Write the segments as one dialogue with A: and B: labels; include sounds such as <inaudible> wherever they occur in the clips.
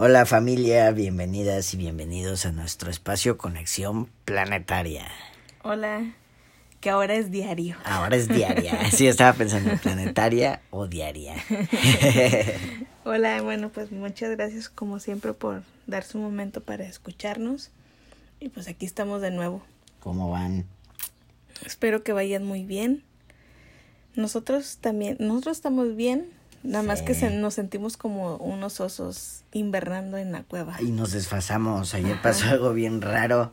A: Hola familia, bienvenidas y bienvenidos a nuestro espacio Conexión Planetaria.
B: Hola, que ahora es diario.
A: Ahora es diaria. <laughs> Sí, estaba pensando planetaria o diaria. <laughs>
B: Hola, bueno, pues muchas gracias como siempre por darse un momento para escucharnos. Y pues aquí estamos de nuevo.
A: ¿Cómo van?
B: Espero que vayan muy bien. Nosotros también, nosotros estamos bien, nada más que se- nos sentimos como unos osos invernando en la cueva.
A: Y nos desfasamos. Ayer pasó algo bien raro.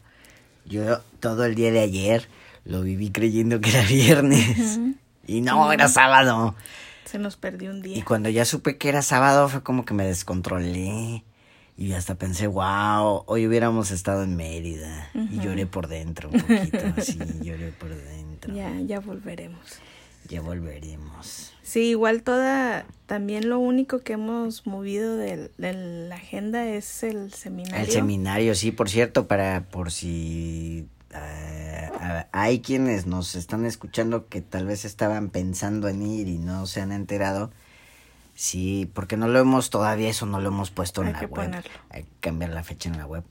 A: Yo todo el día de ayer lo viví creyendo que era viernes. Y no, era sábado.
B: Se nos perdió un
A: Y
B: día.
A: cuando ya supe que era sábado fue como que me descontrolé. Y hasta pensé, wow, hoy hubiéramos estado en Mérida. Y lloré por dentro un poquito, sí, lloré por dentro.
B: Ya, ya volveremos.
A: Ya volveremos.
B: Sí, igual toda, también lo único que hemos movido de, de la agenda es el seminario.
A: El seminario, sí, por cierto, para por si ah, hay quienes nos están escuchando que tal vez estaban pensando en ir y no se han enterado. Sí, porque no lo hemos todavía, eso no lo hemos puesto en
B: Hay
A: la
B: que
A: web.
B: ponerlo.
A: Hay que cambiar la fecha en la web.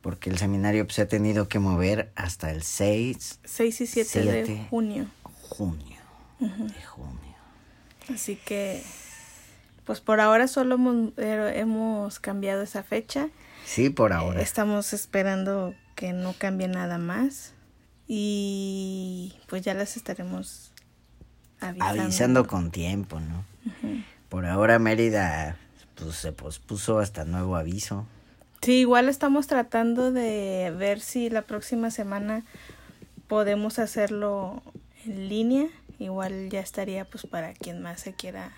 A: Porque el seminario pues, se ha tenido que mover hasta el 6
B: 6 y 7 de
A: Siete.
B: junio.
A: De junio.
B: Así que, pues por ahora solo hemos, eh, hemos cambiado esa fecha.
A: Sí, por ahora.
B: Estamos esperando que no cambie nada más. Y pues ya les estaremos avisando.
A: avisando con tiempo, ¿no? Por ahora Mérida pues se pospuso hasta nuevo aviso.
B: Sí, igual estamos tratando de ver si la próxima semana podemos hacerlo en línea. Igual ya estaría pues para quien más se quiera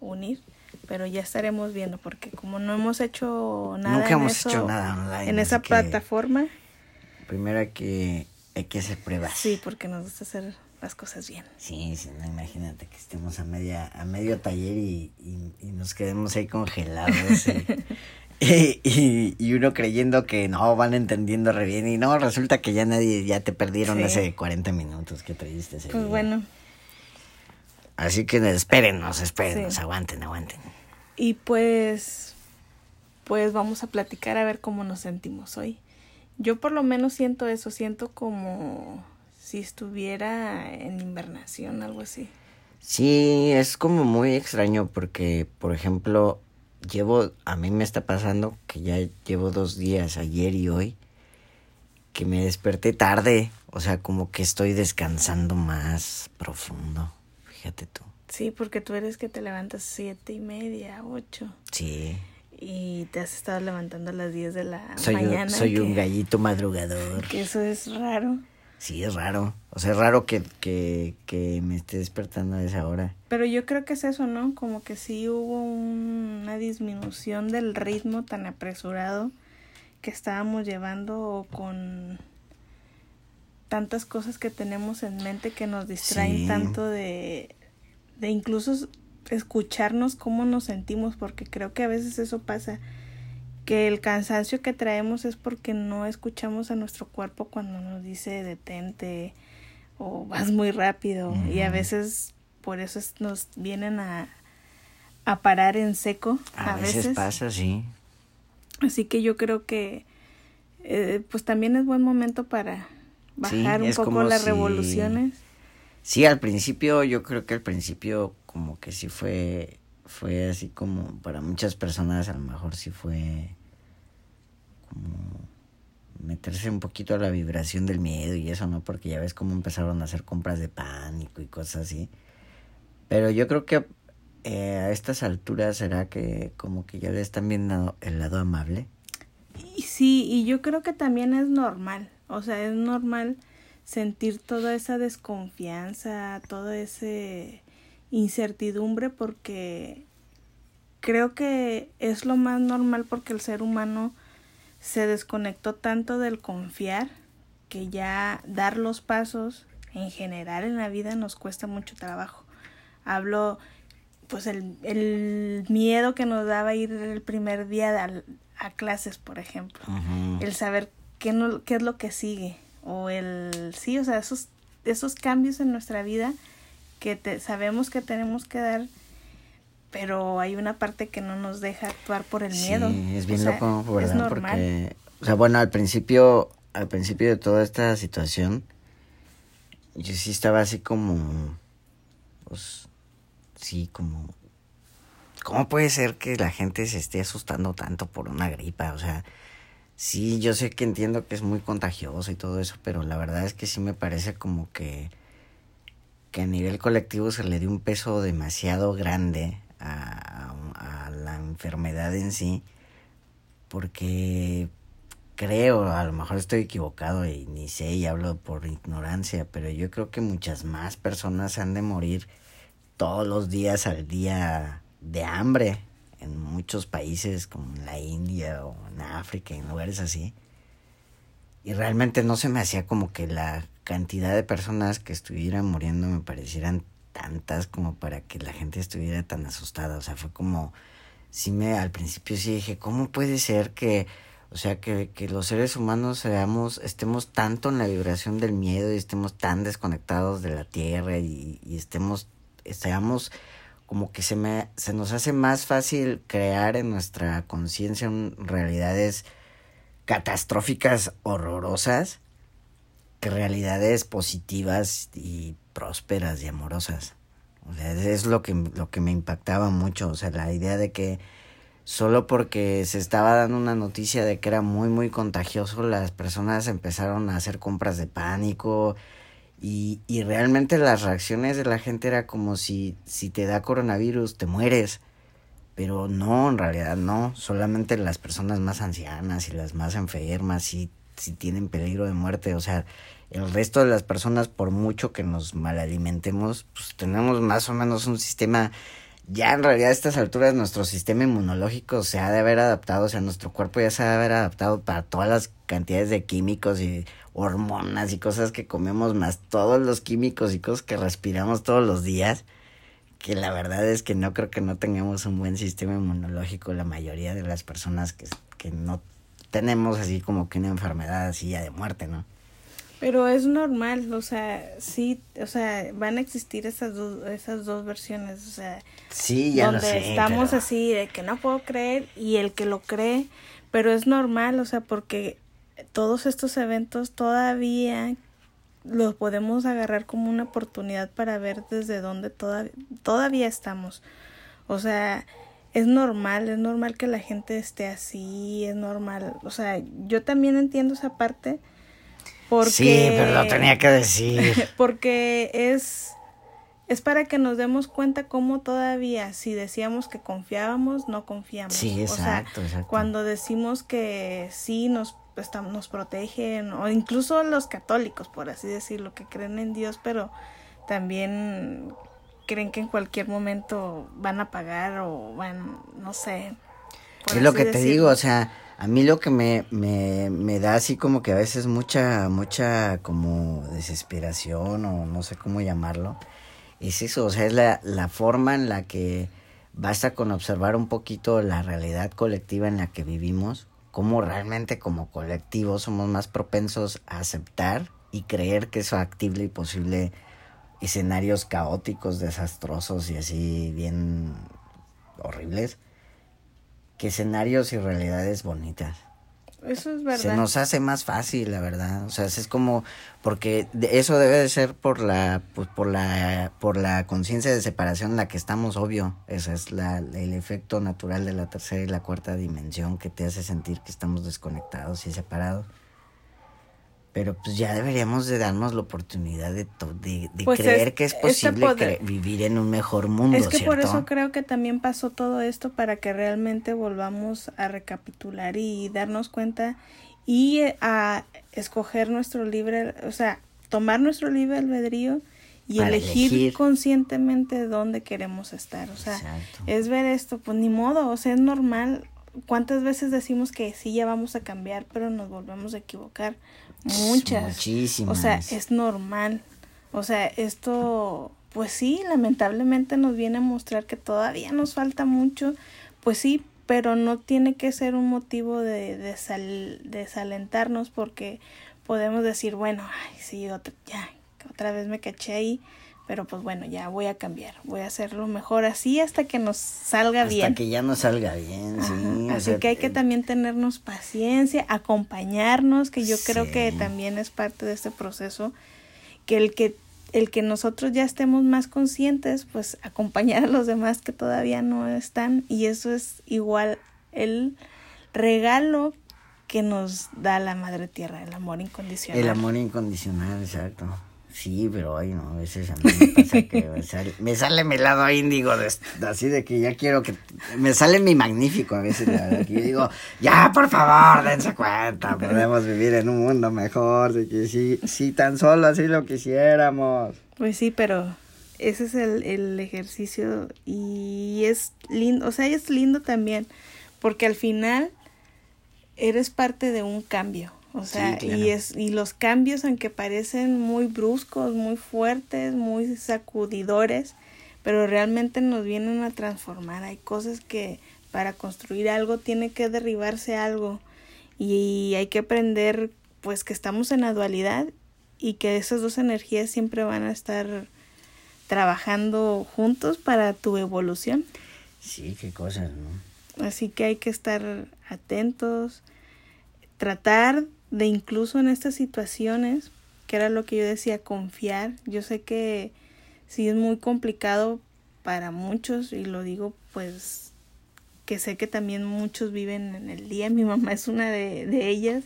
B: unir. Pero ya estaremos viendo porque como no hemos hecho nada
A: Nunca
B: en
A: hemos
B: eso-
A: hecho nada online.
B: en esa plataforma.
A: Primero hay que, hay que hacer pruebas.
B: Sí, porque nos gusta hacer las cosas bien.
A: Sí, sí, no, imagínate que estemos a media, a medio taller y, y, y nos quedemos ahí congelados. <laughs> <laughs> y, y, y uno creyendo que no, van entendiendo re bien. Y no, resulta que ya nadie, ya te perdieron
B: Sí.
A: hace 40 minutos que traíste ese
B: Pues
A: día.
B: bueno,
A: Así que espérenos, espérenos,
B: Sí.
A: aguanten, aguanten.
B: y pues pues vamos a platicar a ver cómo nos sentimos hoy. Yo por lo menos siento eso, siento como si estuviera en invernación, algo así.
A: Sí, es como muy extraño porque, por ejemplo, llevo, a mí me está pasando que ya llevo dos días, ayer y hoy, que me desperté tarde, o sea, como que estoy descansando más profundo, fíjate tú.
B: Sí, porque tú eres que te levantas siete y media, ocho,
A: Sí,
B: y te has estado levantando a las diez de la
A: soy,
B: mañana.
A: un, soy un gallito madrugador.
B: Que eso es raro.
A: Sí, es raro, o sea, es raro que, que, que me esté despertando a esa hora.
B: Pero yo creo que es eso, ¿no? Como que sí hubo un- una disminución del ritmo tan apresurado que estábamos llevando con tantas cosas que tenemos en mente que nos distraen
A: Sí.
B: tanto de, de incluso escucharnos cómo nos sentimos, porque creo que a veces eso pasa, que el cansancio que traemos es porque no escuchamos a nuestro cuerpo cuando nos dice detente o <laughs> vas muy rápido y a veces por eso es- nos vienen a, a parar en seco
A: A, veces, pasa, sí.
B: Así que yo creo que eh, pues también es buen momento para
A: Sí,
B: bajar un poco las
A: si-
B: revoluciones.
A: Sí, al principio, yo creo que al principio como que sí fue, fue así como para muchas personas a lo mejor sí fue como meterse un poquito a la vibración del miedo y eso, ¿no? Porque ya ves cómo empezaron a hacer compras de pánico y cosas así. Pero yo creo que eh, a estas alturas será que como que ya le están viendo el lado amable.
B: Y sí, y yo creo que también es normal, o sea, es normal sentir toda esa desconfianza, toda esa incertidumbre porque creo que es lo más normal porque el ser humano se desconectó tanto del confiar que ya dar los pasos en general en la vida nos cuesta mucho trabajo. Hablo pues el, el miedo que nos daba ir el primer día a, a clases, por ejemplo. El saber qué, no, qué es lo que sigue. O el, sí, o sea, esos, esos cambios en nuestra vida que te, sabemos que tenemos que dar, pero hay una parte que no nos deja actuar por el miedo.
A: Sí, es bien loco, ¿verdad? Porque, o sea, bueno, al principio, al principio de toda esta situación, yo sí estaba así como, pues, sí, como, ¿cómo puede ser que la gente se esté asustando tanto por una gripa? O sea, sí, yo sé que entiendo que es muy contagioso y todo eso, pero la verdad es que sí me parece como que, que a nivel colectivo se le dio un peso demasiado grande a, a la enfermedad en sí, porque creo, a lo mejor estoy equivocado y ni sé y hablo por ignorancia, pero yo creo que muchas más personas han de morir todos los días al día de hambre en muchos países como en la India o en África, en lugares así. Y realmente no se me hacía como que la cantidad de personas que estuvieran muriendo me parecieran tantas como para que la gente estuviera tan asustada. O sea, fue como, sí me, al principio sí dije, ¿cómo puede ser que o sea, que, que los seres humanos seamos, estemos tanto en la vibración del miedo y estemos tan desconectados de la tierra y, estemos, seamos como que se, me, se nos hace más fácil crear en nuestra conciencia realidades catastróficas horrorosas que realidades positivas y prósperas y amorosas. O sea, es lo que, lo que me impactaba mucho. O sea, la idea de que solo porque se estaba dando una noticia de que era muy muy contagioso, las personas empezaron a hacer compras de pánico y, y realmente las reacciones de la gente era como si, si te da coronavirus te mueres. Pero no, en realidad no, solamente las personas más ancianas y las más enfermas sí, sí tienen peligro de muerte, o sea, el resto de las personas por mucho que nos malalimentemos, pues tenemos más o menos un sistema ya en realidad a estas alturas nuestro sistema inmunológico se ha de haber adaptado, o sea, nuestro cuerpo ya se ha de haber adaptado para todas las cantidades de químicos y hormonas y cosas que comemos, más todos los químicos y cosas que respiramos todos los días, que la verdad es que no creo que no tengamos un buen sistema inmunológico la mayoría de las personas que, que no tenemos así como que una enfermedad así ya de muerte, ¿no?
B: Pero es normal, o sea, sí, o sea, van a existir esas dos, esas dos versiones, o sea,
A: sí, ya
B: donde estamos así de que no puedo creer y el que lo cree, pero es normal, o sea, porque todos estos eventos todavía los podemos agarrar como una oportunidad para ver desde dónde toda, todavía estamos. O sea, es normal, es normal que la gente esté así, es normal, o sea, yo también entiendo esa parte porque,
A: sí, pero lo tenía que decir. <laughs>
B: Porque es, es para que nos demos cuenta cómo todavía, si decíamos que confiábamos, no confiamos.
A: Sí, exacto, exacto.
B: Cuando decimos que sí nos, nos protegen, o incluso los católicos, por así decirlo, que creen en Dios, pero también creen que en cualquier momento van a pagar o van, no sé.
A: Es lo que te digo, o sea, a mí lo que me, me, me da así como que a veces mucha, mucha como desesperación o no sé cómo llamarlo, es eso, o sea, es la, la forma en la que basta con observar un poquito la realidad colectiva en la que vivimos, cómo realmente como colectivo somos más propensos a aceptar y creer que es factible y posible escenarios caóticos, desastrosos y así bien horribles que escenarios y realidades bonitas.
B: Eso es verdad.
A: Se nos hace más fácil, la verdad. O sea, es como porque eso debe de ser por la pues, por la por la conciencia de separación en la que estamos, obvio. Ese es la, el efecto natural de la tercera y la cuarta dimensión que te hace sentir que estamos desconectados y separados pero pues ya deberíamos de darnos la oportunidad de, de, de pues creer que es posible vivir en un mejor mundo.
B: Es que por eso creo que también pasó todo esto para que realmente volvamos a recapitular y darnos cuenta y eh, a escoger nuestro libre, o sea, tomar nuestro libre albedrío y elegir, conscientemente dónde queremos estar. O sea, es ver esto, pues ni modo, o sea, es normal. ¿Cuántas veces decimos que sí ya vamos a cambiar, pero nos volvemos a equivocar? Muchas. Muchísimas. O sea, es normal. O sea, esto, pues sí, lamentablemente nos viene a mostrar que todavía nos falta mucho. Pues sí, pero no tiene que ser un motivo de, de desalentarnos porque podemos decir, bueno, ay, sí, otra, ya, otra vez me caché ahí. Pero pues bueno, ya voy a cambiar, voy a hacerlo mejor así hasta que nos salga bien.
A: Hasta que ya nos salga bien, sí.
B: Así que hay que también tenernos paciencia, acompañarnos, que yo creo que también es parte de este proceso, que el que el que nosotros ya estemos más conscientes, pues acompañar a los demás que todavía no están y eso es igual el regalo que nos da la madre tierra, el amor incondicional.
A: El amor incondicional, exacto. Sí, pero ay, no, a veces a mí me pasa que me sale, me sale mi lado índigo, de, así de que ya quiero que... Me sale mi magnífico a veces, que yo digo, ya, por favor, dense cuenta, podemos vivir en un mundo mejor, de que sí, sí, tan solo así lo quisiéramos.
B: Pues sí, pero ese es el, el ejercicio y es lindo, o sea, es lindo también, porque al final eres parte de un cambio, o sea,
A: Sí, claro.
B: y es y los cambios aunque parecen muy bruscos, muy fuertes, muy sacudidores, pero realmente nos vienen a transformar. Hay cosas que para construir algo tiene que derribarse algo y hay que aprender pues que estamos en la dualidad y que esas dos energías siempre van a estar trabajando juntos para tu evolución.
A: Sí, qué cosas, ¿no?
B: Así que hay que estar atentos, tratar de incluso en estas situaciones, que era lo que yo decía, confiar. Yo sé que sí es muy complicado para muchos y lo digo pues que sé que también muchos viven en el día. Mi <laughs> mamá es una de, de ellas,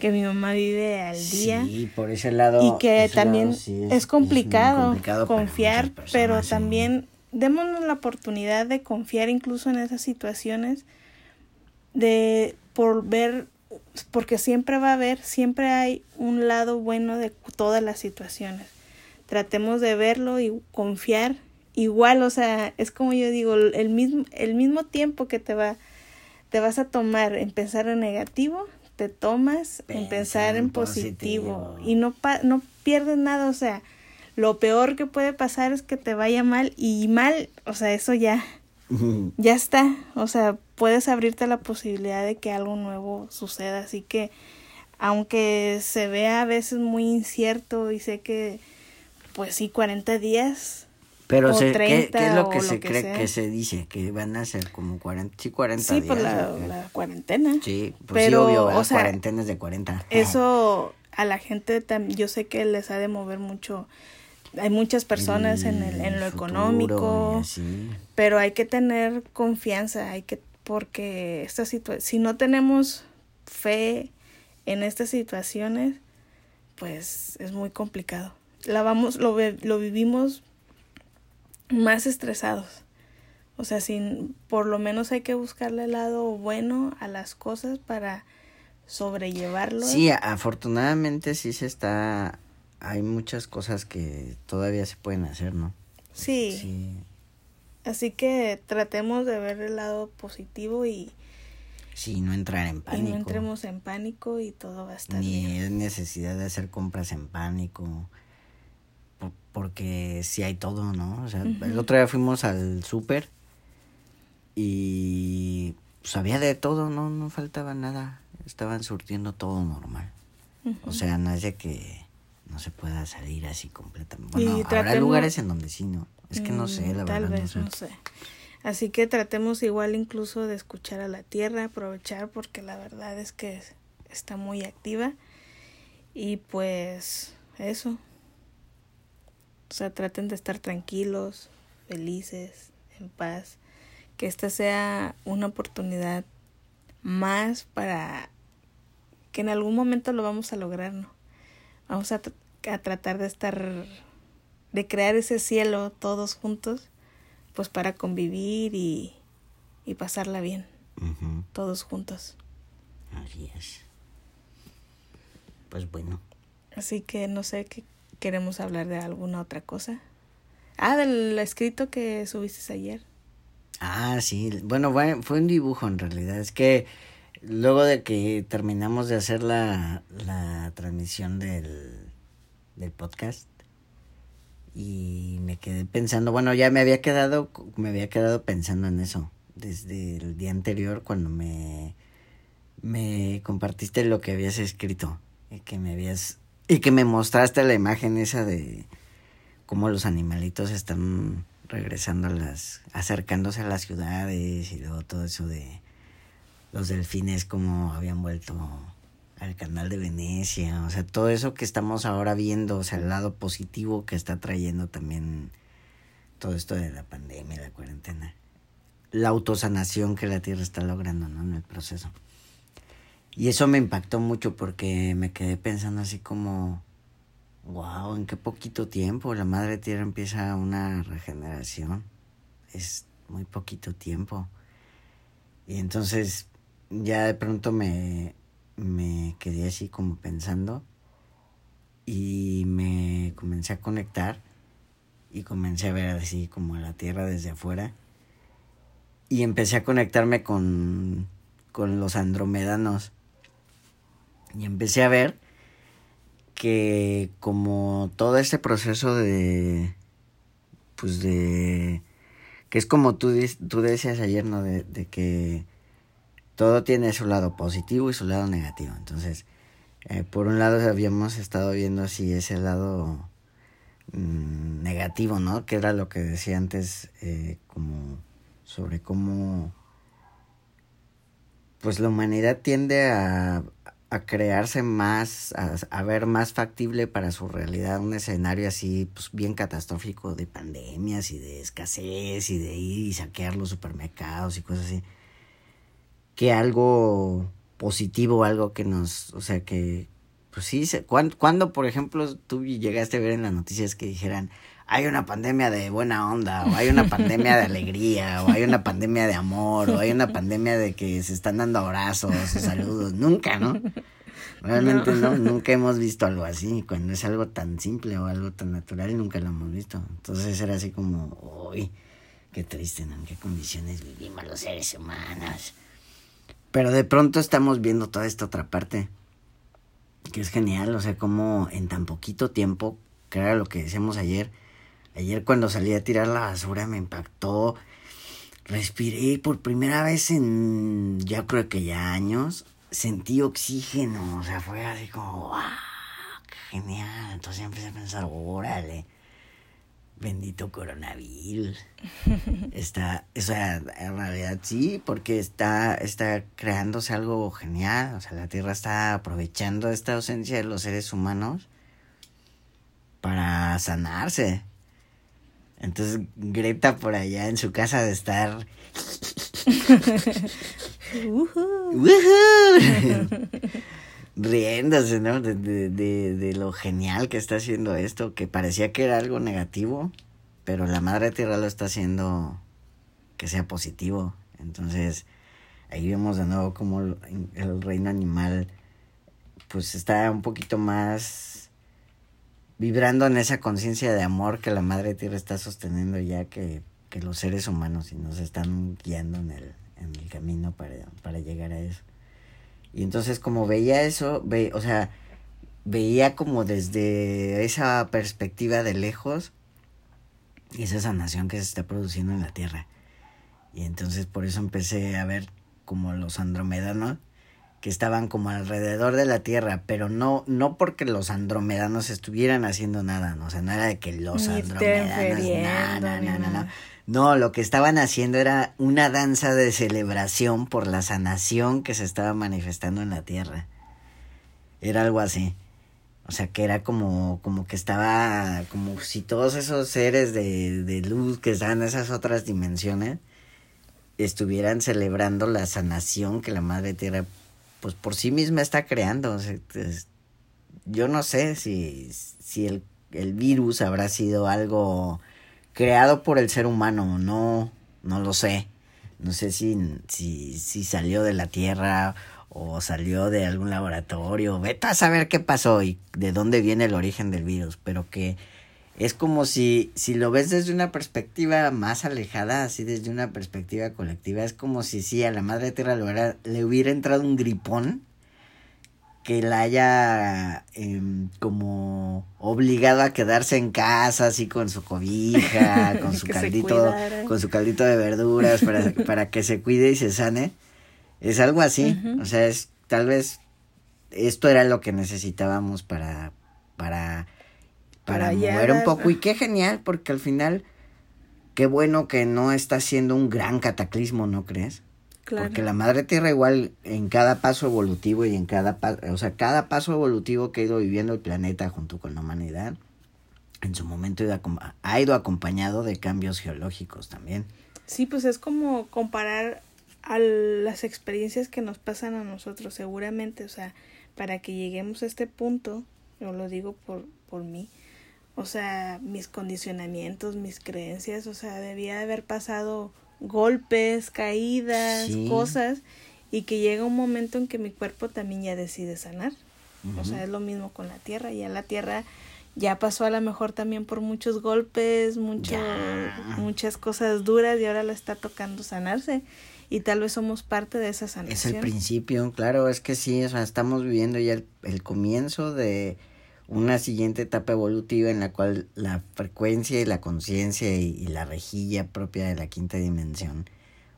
B: que mi mamá vive al día.
A: Sí, por ese lado.
B: y que también
A: lado sí
B: es, complicado, confiar, pero
A: sí.
B: también démonos la oportunidad de confiar incluso en esas situaciones, de por ver, porque siempre va a haber, siempre hay un lado bueno de todas las situaciones. Tratemos de verlo y confiar igual, o sea, es como yo digo, el mismo, el mismo tiempo que te va, te vas a tomar en pensar en negativo, te tomas en
A: Pensar
B: pensar
A: en
B: en positivo,
A: positivo.
B: y no pa no pierdes nada, o sea, lo peor que puede pasar es que te vaya mal y mal, o sea, eso ya ya está, o sea, puedes abrirte la posibilidad de que algo nuevo suceda, así que aunque se vea a veces muy incierto y sé que pues sí 40 días
A: Pero
B: o
A: se, ¿qué,
B: 30
A: qué es lo que
B: lo
A: se
B: que
A: cree
B: sea.
A: que se dice? Que van a ser como 40, sí, 40
B: sí
A: días.
B: por la, cuarentena.
A: Sí, pues sí,
B: Pero,
A: obvio,
B: o
A: ¿verdad?
B: sea,
A: cuarentenas de 40.
B: Eso a la gente yo sé que les ha de mover mucho. Hay muchas personas en el en lo
A: futuro
B: económico, pero hay que tener confianza, hay que porque esta situa si no tenemos fe en estas situaciones, pues es muy complicado. La vamos lo ve- lo vivimos más estresados. O sea, sin por lo menos hay que buscarle el lado bueno a las cosas para sobrellevarlo.
A: Sí, afortunadamente sí se está... Hay muchas cosas que todavía se pueden hacer, ¿no?
B: sí.
A: Sí.
B: Así que tratemos de ver el lado positivo y,
A: Sí, no entrar en
B: y
A: pánico.
B: no entremos en pánico y todo va a estar
A: Ni
B: bien.
A: es necesidad de hacer compras en pánico. por- porque sí hay todo, ¿no? O sea, el otro día fuimos al súper y pues había de todo, no, no faltaba nada. Estaban surtiendo todo normal. O sea, no es de que no se pueda salir así completamente.
B: Y
A: Bueno, habrá
B: tratemos-
A: lugares en donde sí, ¿no? Es que no sé,
B: Mm,
A: la
B: Tal
A: verdad.
B: vez,
A: no sé.
B: no sé. Así que tratemos igual incluso de escuchar a la tierra, aprovechar porque la verdad es que es- está muy activa. Y pues eso. O sea, traten de estar tranquilos, felices, en paz. Que esta sea una oportunidad más para que en algún momento lo vamos a lograr, ¿no? Vamos a, a tratar de estar, de crear ese cielo todos juntos, pues para convivir y, y pasarla bien, todos juntos.
A: Así es. Pues bueno.
B: Así que no sé qué queremos hablar de alguna otra cosa. Ah, del escrito que subiste ayer.
A: Ah, sí. Bueno, fue, fue un dibujo en realidad. Es que luego de que terminamos de hacer la, la transmisión del, del podcast y me quedé pensando, bueno, ya me había quedado, me había quedado pensando en eso desde el día anterior cuando me, me compartiste lo que habías escrito y que me habías y que me mostraste la imagen esa de cómo los animalitos están regresando a las, acercándose a las ciudades y luego todo eso de los delfines como habían vuelto al canal de Venecia, o sea, todo eso que estamos ahora viendo, o sea, el lado positivo que está trayendo también todo esto de la pandemia, la cuarentena, la autosanación que la Tierra está logrando, ¿no? En el proceso. Y eso me impactó mucho porque me quedé pensando así como, wow, en qué poquito tiempo la Madre Tierra empieza una regeneración. Es muy poquito tiempo. Y entonces ya de pronto me, me quedé así como pensando y me comencé a conectar y comencé a ver así como la tierra desde afuera y empecé a conectarme con, con los andromedanos y empecé a ver que como todo este proceso de pues de que es como tú, tú decías ayer, ¿no? De, de que todo tiene su lado positivo y su lado negativo. Entonces, eh, por un lado habíamos estado viendo así ese lado mm, negativo, ¿no? Que era lo que decía antes, eh, como sobre cómo, pues la humanidad tiende a, a crearse más, a, a, ver más factible para su realidad un escenario así, pues bien catastrófico de pandemias y de escasez y de ir y saquear los supermercados y cosas así que algo positivo, algo que nos, o sea, que, pues sí, cuando, cuando, por ejemplo, tú llegaste a ver en las noticias que dijeran, hay una pandemia de buena onda, o hay una pandemia de alegría, o hay una pandemia de amor, o hay una pandemia de que se están dando abrazos o saludos, nunca, ¿no? Realmente no. nunca hemos visto algo así, cuando es algo tan simple o algo tan natural, nunca lo hemos visto. Entonces era así como, uy, qué triste, ¿no? ¿En qué condiciones vivimos los seres humanos? Pero de pronto estamos viendo toda esta otra parte. Que es genial, o sea, como en tan poquito tiempo, que lo que decíamos ayer. Ayer cuando salí a tirar la basura me impactó. Respiré por primera vez en ya creo que ya años. Sentí oxígeno, o sea, fue así como, ¡wow! ¡Qué genial! Entonces empecé a pensar, órale bendito coronavirus. <laughs> está, o sea, en realidad sí, porque está, está creándose algo genial. O sea, la Tierra está aprovechando esta ausencia de los seres humanos para sanarse. Entonces, Greta por allá en su casa de estar. <laughs> <laughs> riéndose, ¿no? De, de, de, lo genial que está haciendo esto, que parecía que era algo negativo, pero la madre tierra lo está haciendo que sea positivo. Entonces, ahí vemos de nuevo como el reino animal, pues está un poquito más vibrando en esa conciencia de amor que la madre tierra está sosteniendo ya que, que los seres humanos y nos están guiando en el, en el camino para, para llegar a eso. Y entonces como veía eso, ve, o sea, veía como desde esa perspectiva de lejos esa sanación que se está produciendo en la Tierra. Y entonces por eso empecé a ver como los andromedanos que estaban como alrededor de la Tierra, pero no no porque los andromedanos estuvieran haciendo nada, ¿no? o sea, no era de que los andromedanos, nada, no, no, no, lo que estaban haciendo era una danza de celebración por la sanación que se estaba manifestando en la tierra. Era algo así. O sea, que era como, como que estaba, como si todos esos seres de, de luz que están en esas otras dimensiones estuvieran celebrando la sanación que la Madre Tierra, pues por sí misma está creando. Yo no sé si, si el, el virus habrá sido algo creado por el ser humano, no, no lo sé. No sé si, si, salió de la Tierra o salió de algún laboratorio. Vete a saber qué pasó y de dónde viene el origen del virus, pero que es como si, si lo ves desde una perspectiva más alejada, así desde una perspectiva colectiva, es como si sí, a la madre tierra le le hubiera entrado un gripón que la haya em, como obligado a quedarse en casa así con su cobija, <laughs> con su caldito, con su caldito de verduras para, <laughs> para que se cuide y se sane. Es algo así, o sea, es tal vez esto era lo que necesitábamos para para para,
B: Para
A: mover un poco. Y qué genial, porque al final, qué bueno que no está siendo un gran cataclismo, ¿no crees?
B: Claro.
A: Porque la madre tierra igual en cada paso evolutivo y en cada paso, o sea, cada paso evolutivo que ha ido viviendo el planeta junto con la humanidad, en su momento ha ido acom- ha ido acompañado de cambios geológicos también.
B: Sí, pues es como comparar a las experiencias que nos pasan a nosotros, seguramente, o sea, para que lleguemos a este punto, yo lo digo por, por mí, o sea, mis condicionamientos, mis creencias, o sea, debía de haber pasado golpes, caídas,
A: Sí.
B: cosas, y que llega un momento en que mi cuerpo también ya decide sanar. O sea, es lo mismo con la tierra, ya la tierra ya pasó a lo mejor también por muchos golpes, mucho,
A: Ya.
B: muchas cosas duras y ahora le está tocando sanarse y tal vez somos parte de esa
A: Es
B: sanación.
A: el principio, claro, es que sí, o sea, estamos viviendo ya el, el comienzo de una siguiente etapa evolutiva en la cual la frecuencia y la conciencia y, la rejilla propia de la quinta dimensión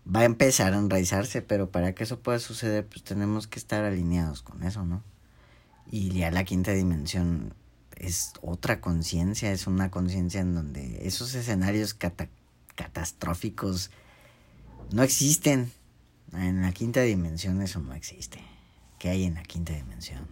A: va a empezar a enraizarse, pero para que eso pueda suceder, pues tenemos que estar alineados con eso, ¿no? Y ya la quinta dimensión es otra conciencia, es una conciencia en donde esos escenarios cata- catastróficos no existen. En la quinta dimensión eso no existe. ¿Qué hay en la quinta dimensión?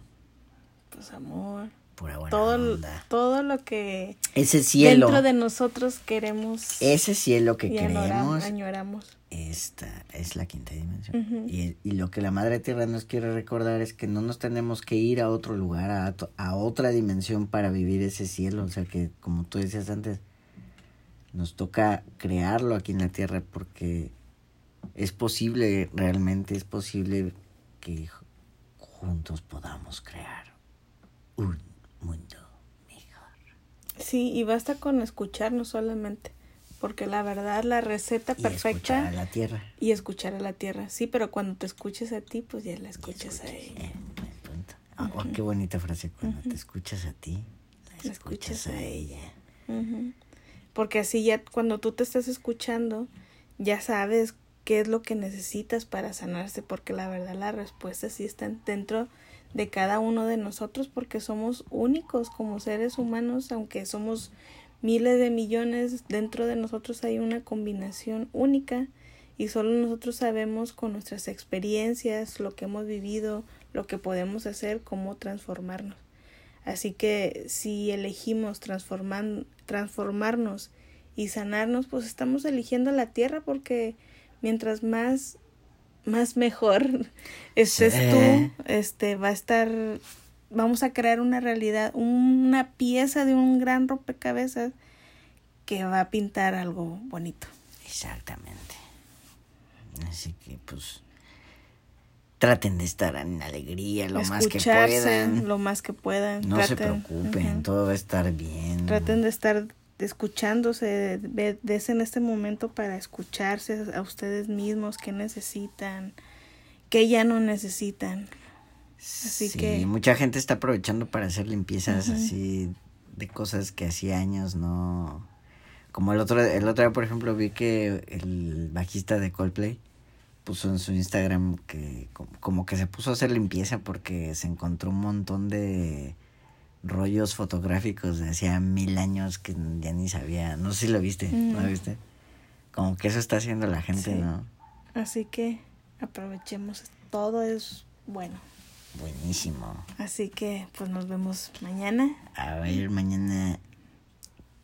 B: Pues amor,
A: Pura buena
B: todo,
A: onda.
B: todo lo que
A: Ese cielo,
B: dentro de nosotros queremos
A: ese cielo que queremos,
B: añoramos.
A: esta es la quinta dimensión. Y, y lo que la Madre Tierra nos quiere recordar es que no nos tenemos que ir a otro lugar, a, a otra dimensión para vivir ese cielo. O sea que, como tú decías antes, nos toca crearlo aquí en la Tierra porque es posible, realmente es posible que ju- juntos podamos crear un mundo mejor.
B: Sí, y basta con escucharnos solamente, porque la verdad la receta
A: Y escuchar
B: perfecta
A: a la Tierra.
B: y escuchar a la tierra. Sí, pero cuando te escuches a ti, pues ya la escuchas a ella.
A: Eh. Ah, oh, qué bonita frase. Cuando te escuchas a ti, la
B: La
A: escuchas, a ella.
B: Porque así ya cuando tú te estás escuchando, ya sabes qué es lo que necesitas para sanarse, porque la verdad las respuestas sí están dentro de cada uno de nosotros, porque somos únicos como seres humanos, aunque somos miles de millones, dentro de nosotros hay una combinación única y solo nosotros sabemos con nuestras experiencias, lo que hemos vivido, lo que podemos hacer, cómo transformarnos. Así que si elegimos transformarnos y sanarnos, pues estamos eligiendo la tierra porque mientras más más mejor <laughs> estés
A: Sí.
B: tú, este va a estar vamos a crear una realidad, una pieza de un gran rompecabezas que va a pintar algo bonito.
A: Exactamente. Así que, pues, traten de estar en alegría lo más que puedan.
B: lo más que puedan.
A: No se preocupen, todo va a estar bien.
B: Traten de estar escuchándose, en este momento para escucharse a ustedes mismos, qué necesitan, qué ya no necesitan. así
A: sí,
B: que-
A: mucha gente está aprovechando para hacer limpiezas así de cosas que hacía años no. Como el otro, el otro día, por ejemplo, vi que el bajista de Coldplay puso en su Instagram que como que se puso a hacer limpieza porque se encontró un montón de rollos fotográficos de hacía mil años que ya ni sabía. No sé si lo viste, ¿no
B: Mm.
A: viste? Como que eso está haciendo la gente,
B: Sí.
A: ¿no?
B: Así que aprovechemos, todo es bueno.
A: Buenísimo.
B: Así que pues nos vemos mañana.
A: A ver, mañana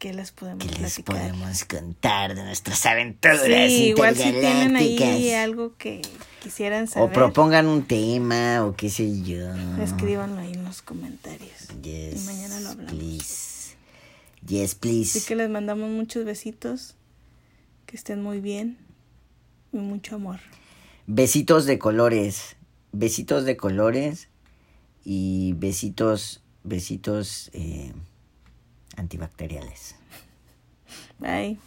B: ¿Qué les podemos
A: ¿Qué les
B: platicar?
A: podemos contar de nuestras aventuras
B: Sí, igual si tienen ahí algo que quisieran saber,
A: O propongan un tema o qué sé yo.
B: escríbanlo ahí en los comentarios.
A: Yes,
B: y mañana lo hablamos.
A: Please. Yes, please.
B: Así que les mandamos muchos besitos. Que estén muy bien. Y mucho amor.
A: Besitos de colores. Besitos de colores. Y besitos, besitos eh, antibacteriales.
B: Bye.